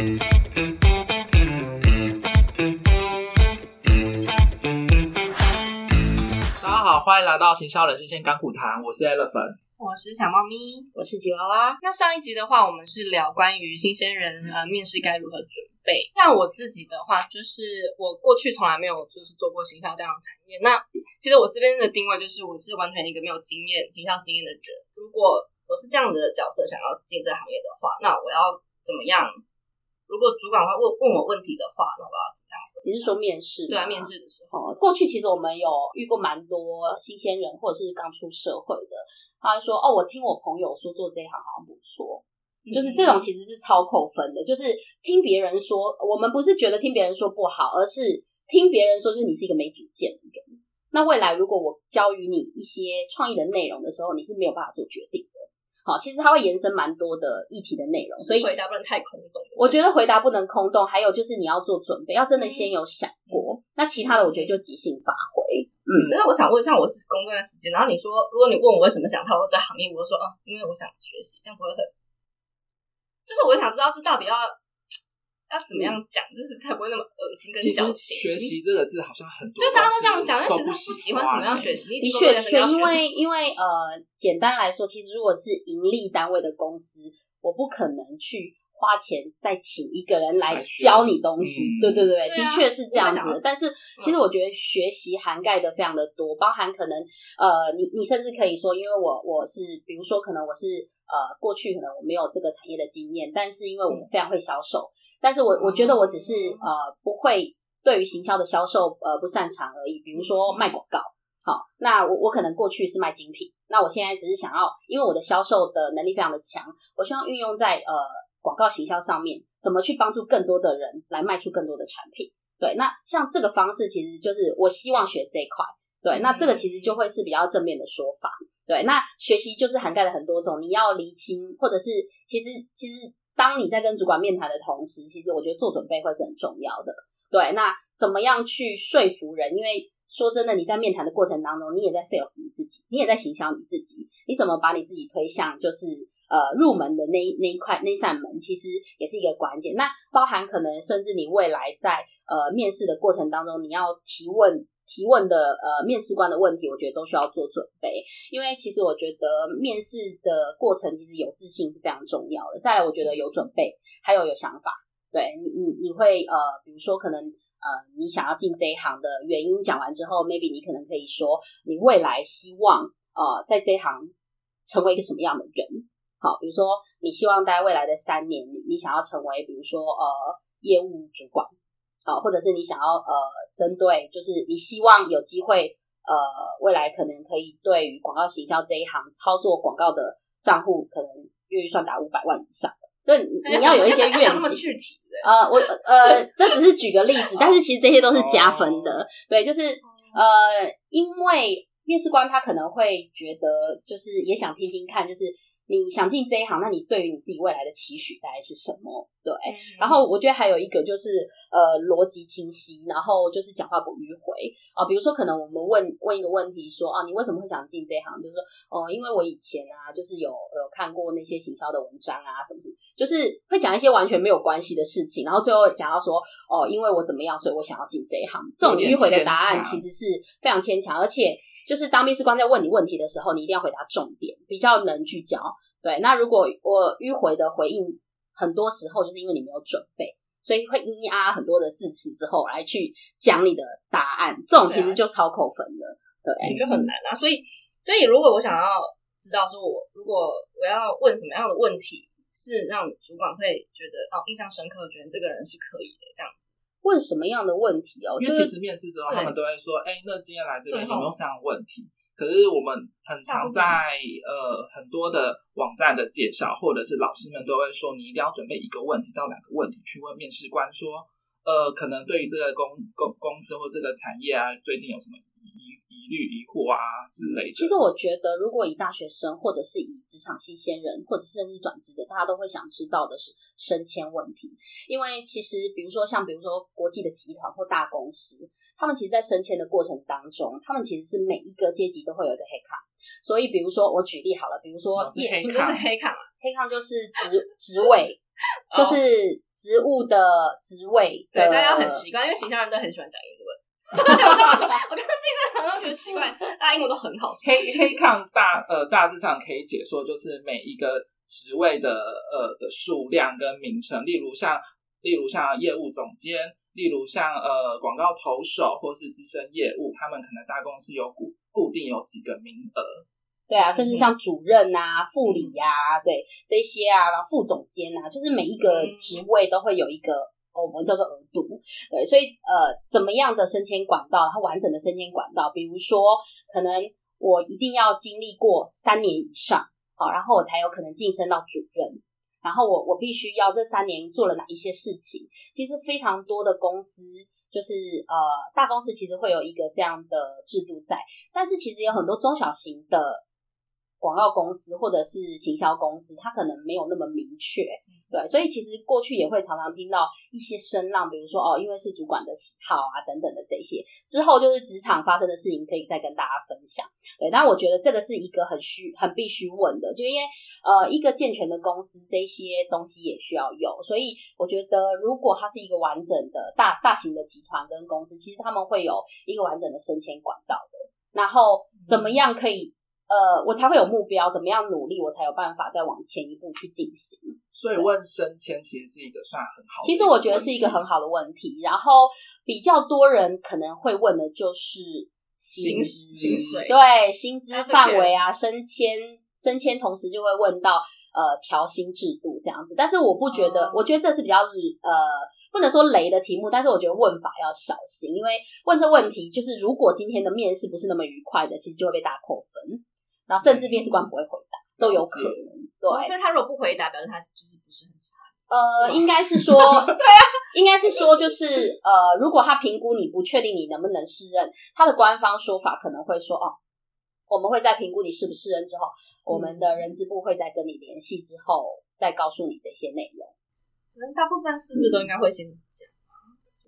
大家好，欢迎来到行销人生线干苦谈，我是 Elephant。我是小猫咪。我是吉娃娃，那上一集的话，我们是聊关于新鲜人呃面试该如何准备。像我自己的话，就是我过去从来没有就是做过行销这样的产业。那其实我这边的定位就是我是完全一个没有经验行销经验的人。如果我是这样的角色，想要进这行业的话，那我要怎么样？如果主管会问问我问题的话，那我要怎么样？你是说面试？对啊，面试的时候，哦，过去其实我们有遇过蛮多新鲜人，或者是刚出社会的，他会说：“哦，我听我朋友说做这一行好像不错。”就是这种其实是超扣分的，就是听别人说，我们不是觉得听别人说不好，而是听别人说，就是你是一个没主见的人。那未来如果我教予你一些创意的内容的时候，你是没有办法做决定的。好，其实它会延伸蛮多的议题的内容，所以回答不能太空洞。我觉得回答不能空洞，还有就是你要做准备，要真的先有想过。那其他的我觉得就即兴发挥。嗯，那我想问，像我是工作的时间，然后你说，如果你问我为什么想踏入这行业，我就说，啊，因为我想学习，这样不会很，就是我想知道，就到底要要怎么样讲，就是才不会那么恶心跟其实矫情。学习这个字好像很多，就大家都这样讲，但其实都不不喜欢什么样学习。的确的确，因为因为呃，简单来说，其实如果是盈利单位的公司，我不可能去花钱再请一个人来教你东西。嗯。对对对，的确是这样子。但是其实我觉得学习涵盖着非常的多，包含可能呃，你你甚至可以说，因为我我是比如说可能我是呃过去可能我没有这个产业的经验，但是因为我非常会销售，但是我我觉得我只是呃不会对于行销的销售呃不擅长而已，比如说卖广告。好，那我我可能过去是卖精品，那我现在只是想要，因为我的销售的能力非常的强，我希望运用在呃广告行销上面，怎么去帮助更多的人来卖出更多的产品。对，那像这个方式其实就是我希望学这一块。对，那这个其实就会是比较正面的说法。对，那学习就是涵盖了很多种，你要厘清，或者是其实其实当你在跟主管面谈的同时，其实我觉得做准备会是很重要的。对，那怎么样去说服人？因为说真的，你在面谈的过程当中，你也在 sales 你自己，你也在行销你自己，你怎么把你自己推向就是呃入门的那那一块那扇门，其实也是一个关键。那包含可能甚至你未来在呃面试的过程当中，你要提问提问的呃面试官的问题，我觉得都需要做准备。因为其实我觉得面试的过程其实有自信是非常重要的。再来，我觉得有准备，还有有想法。对你，你你会呃，比如说可能呃，你想要进这一行的原因讲完之后，maybe 你可能可以说你未来希望呃，在这一行成为一个什么样的人？好，比如说你希望在未来的三年，你你想要成为比如说呃业务主管，好，或者是你想要呃针对就是你希望有机会呃未来可能可以对于广告行销这一行操作广告的账户，可能月预算达五百万以上。对，你你要有一些愿景，具体的，呃，我呃，这只是举个例子，但是其实这些都是加分的。对，就是呃，因为面试官他可能会觉得，就是也想听听看，就是你想进这一行，那你对于你自己未来的期许大概是什么？对，然后我觉得还有一个就是呃逻辑清晰，然后就是讲话不迂回啊、比如说可能我们问问一个问题说啊，你为什么会想进这一行？就是说哦、因为我以前啊，就是有有看过那些行销的文章啊，什么什么，就是会讲一些完全没有关系的事情，然后最后讲到说哦，因为我怎么样，所以我想要进这一行。这种迂回的答案其实是非常牵强，而且就是当面试官在问你问题的时候，你一定要回答重点，比较能聚焦。对，那如果我迂回的回应，很多时候就是因为你没有准备，所以会咿咿啊很多的字词之后来去讲你的答案，这种其实就超扣分的。对，我觉得很难啊。所以，所以如果我想要知道说我如果我要问什么样的问题，是让主管会觉得哦印象深刻，觉得这个人是可以的这样子。问什么样的问题哦？因为其实面试之后，他们都会说：“哎、那今天来这边有没有什么问题？”可是我们很常在呃很多的网站的介绍，或者是老师们都会说，你一定要准备一个问题到两个问题去问面试官说，呃，可能对于这个公公公司或这个产业啊，最近有什么疑疑虑、疑惑啊之类的。其实我觉得，如果以大学生，或者是以职场新鲜人，或者甚至转职者，大家都会想知道的是升迁问题。因为其实，比如说像比如说国际的集团或大公司，他们其实，在升迁的过程当中，他们其实是每一个阶级都会有一个黑卡。所以，比如说我举例好了，比如说什么是业黑什么是黑卡嘛？黑卡就是职 职位，就是职务的职位的，对，大家很习惯，因为形象人都很喜欢讲英文。我刚刚进这行都觉得奇怪，大家英文都很好。黑黑抗大呃大致上可以解说，就是每一个职位的呃的数量跟名称，例如像例如像业务总监，例如像呃广告投手或是资深业务，他们可能大公司有固固定有几个名额。对啊，甚至像主任啊、副理呀，对这些啊，然后副总监啊，就是每一个职位都会有一个。我们叫做额度，对，所以呃，怎么样的升迁管道，它完整的升迁管道，比如说，可能我一定要经历过三年以上，好，然后我才有可能晋升到主任，然后我我必须要这三年做了哪一些事情？其实非常多的公司，就是呃，大公司其实会有一个这样的制度在，但是其实有很多中小型的广告公司或者是行销公司，它可能没有那么明确。对，所以其实过去也会常常听到一些声浪，比如说哦，因为是主管的喜好啊等等的这些，之后就是职场发生的事情可以再跟大家分享。对，但我觉得这个是一个很需、很必须问的，就因为呃，一个健全的公司这些东西也需要有，所以我觉得如果它是一个完整的大大型的集团跟公司，其实他们会有一个完整的升迁管道的，然后怎么样可以？呃，我才会有目标，怎么样努力，我才有办法再往前一步去进行。所以问升迁其实是一个算很好。其实我觉得是一个很好的问题。然后比较多人可能会问的就是薪薪水，对薪资范围啊，升迁升迁，同时就会问到呃调薪制度这样子。但是我不觉得，我觉得这是比较呃。不能说雷的题目，但是我觉得问法要小心，因为问这问题就是如果今天的面试不是那么愉快的，其实就会被打扣分。然后甚至面试官不会回答，都有可能。对，所以他如果不回答，表示他就是不是很喜欢。呃，应该是说，对啊，应该是说，就是呃，如果他评估你不确定你能不能胜任，他的官方说法可能会说哦，我们会在评估你是不是任之后，我们的人资部会再跟你联系之后，再告诉你这些内容。可能大部分是不是都应该会先讲？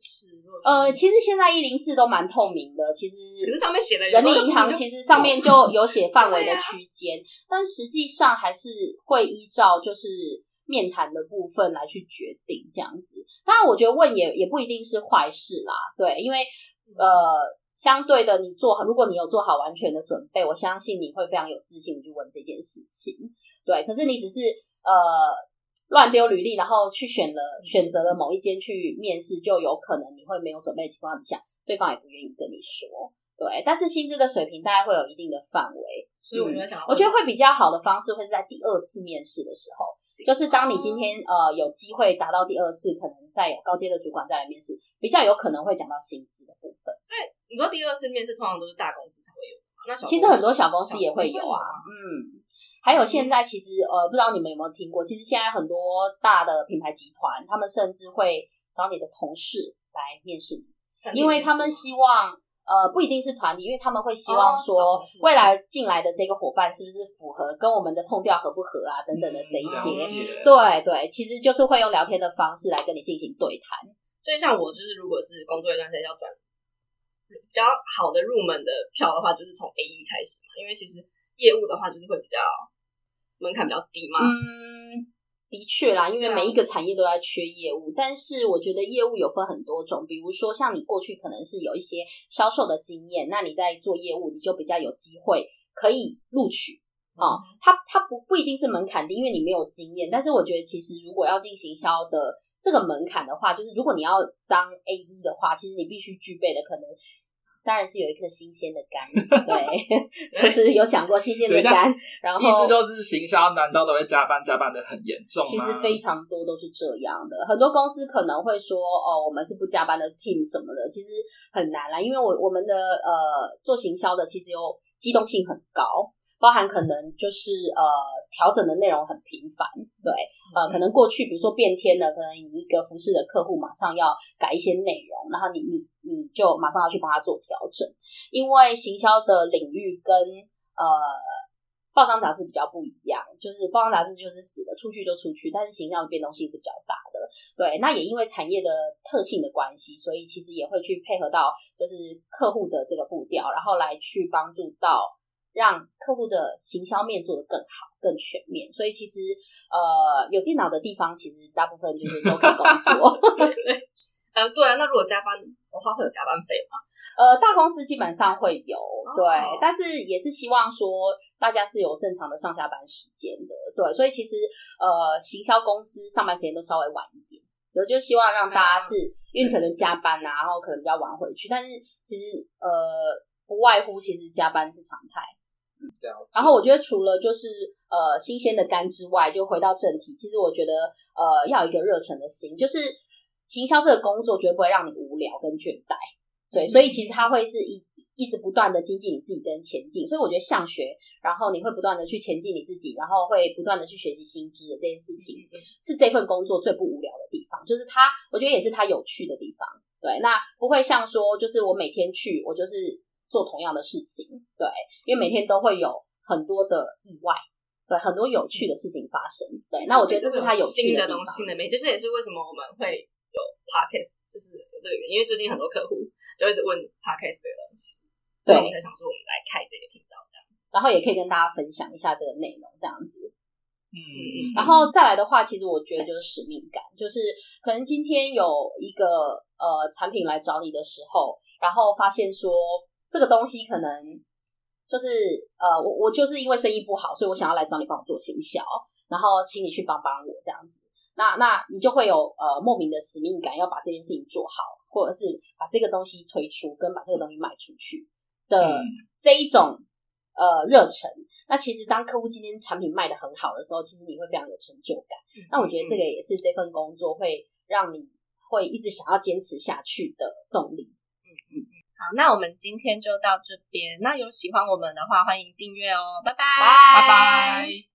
是，呃，其实现在一零四都蛮透明的，其实可是上面写的人民银行其实上面就有写范围的区间，但实际上还是会依照就是面谈的部分来去决定这样子。当然，我觉得问也也不一定是坏事啦，对，因为呃，相对的，你做好，如果你有做好完全的准备，我相信你会非常有自信去问这件事情，对。可是你只是呃。乱丢履历，然后去选了选择了某一间去面试，就有可能你会没有准备的情况底下，对方也不愿意跟你说。对，但是薪资的水平大概会有一定的范围，所以我觉得想，我觉得会比较好的方式会是在第二次面试的时候，就是当你今天呃有机会达到第二次，可能再有高阶的主管再来面试，比较有可能会讲到薪资的部分。所以你说第二次面试通常都是大公司才会有，那其实很多小公司也会有啊，嗯。还有现在其实呃，不知道你们有没有听过，其实现在很多大的品牌集团，他们甚至会找你的同事来面试你，因为他们希望呃不一定是团体，因为他们会希望说未来进来的这个伙伴是不是符合跟我们的痛调合不合啊等等的这一些，对对，其实就是会用聊天的方式来跟你进行对谈。所以像我就是如果是工作一段时间要转比较好的入门的票的话，就是从 A 一开始嘛，因为其实。业务的话，就是会比较门槛比较低嘛。嗯，的确啦，因为每一个产业都在缺业务，但是我觉得业务有分很多种，比如说像你过去可能是有一些销售的经验，那你在做业务，你就比较有机会可以录取啊。它它不不一定是门槛低，因为你没有经验，但是我觉得其实如果要进行销的这个门槛的话，就是如果你要当 A 一的话，其实你必须具备的可能。当然是有一颗新鲜的肝，对，就是有讲过新鲜的肝，然后意思就是行销难道都会加班加班的很严重其实非常多都是这样的，很多公司可能会说哦，我们是不加班的 team 什么的，其实很难啦，因为我我们的呃做行销的其实有机动性很高。包含可能就是呃调整的内容很频繁，对，呃可能过去比如说变天了，可能你一个服饰的客户马上要改一些内容，然后你你你就马上要去帮他做调整，因为行销的领域跟呃报章杂志比较不一样，就是报章杂志就是死的，出去就出去，但是行销的变动性是比较大的，对，那也因为产业的特性的关系，所以其实也会去配合到就是客户的这个步调，然后来去帮助到。让客户的行销面做得更好，更全面。所以其实呃，有电脑的地方，其实大部分就是都可以工作。嗯，对啊。那如果加班的话，会有加班费吗？呃，大公司基本上会有，对，哦但是也是希望说大家是有正常的上下班时间的，对，所以其实呃，行销公司上班时间都稍微晚一点，我就希望让大家是、因为可能加班啊，然后可能比较晚回去，但是其实呃，不外乎其实加班是常态。然后我觉得除了就是呃新鲜的肝之外，就回到正题，其实我觉得呃要有一个热忱的心，就是行销这个工作绝对不会让你无聊跟倦怠，对，所以其实它会是一一直不断的精进你自己跟前进，所以我觉得向学，然后你会不断的去前进你自己，然后会不断的去学习新知的这件事情，是这份工作最不无聊的地方，就是它，我觉得也是它有趣的地方。对，那不会像说，就是我每天去，我就是做同样的事情，对，因为每天都会有很多的意外，对，很多有趣的事情发生。对，那我觉得这是它有趣地方新的东西、新的美，就，这也是为什么我们会有 podcast，就是有这个原因。因为最近很多客户就一直问 podcast 这个东西，所以我们才想说我们来开这个频道这样子。然后也可以跟大家分享一下这个内容，这样子。嗯嗯，然后再来的话，其实我觉得就是使命感，就是可能今天有一个呃产品来找你的时候，然后发现说这个东西可能就是呃我我就是因为生意不好，所以我想要来找你帮我做行销，然后请你去帮帮我这样子。那那你就会有呃莫名的使命感，要把这件事情做好，或者是把这个东西推出，跟把这个东西卖出去的嗯这一种呃热忱。那其实当客户今天产品卖的很好的时候，其实你会非常有成就感。那我觉得这个也是这份工作会让你会一直想要坚持下去的动力。好，那我们今天就到这边。那有喜欢我们的话，欢迎订阅哦，拜拜，拜拜。